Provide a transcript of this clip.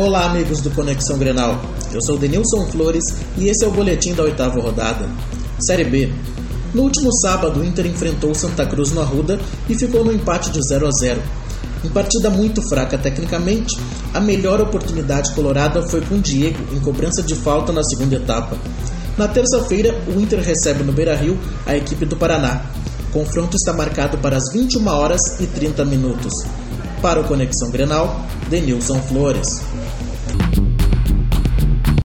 Olá, amigos do Conexão Grenal. Eu sou Denilson Flores e esse é o boletim da oitava rodada. Série B. No último sábado, o Inter enfrentou Santa Cruz no Arruda e ficou no empate de 0 a 0. Em partida muito fraca tecnicamente, a melhor oportunidade colorada foi com Diego em cobrança de falta na segunda etapa. Na terça-feira, o Inter recebe no Beira-Rio a equipe do Paraná. O confronto está marcado para as 21 horas e 30 minutos. Para o Conexão Grenal, Denilson Flores.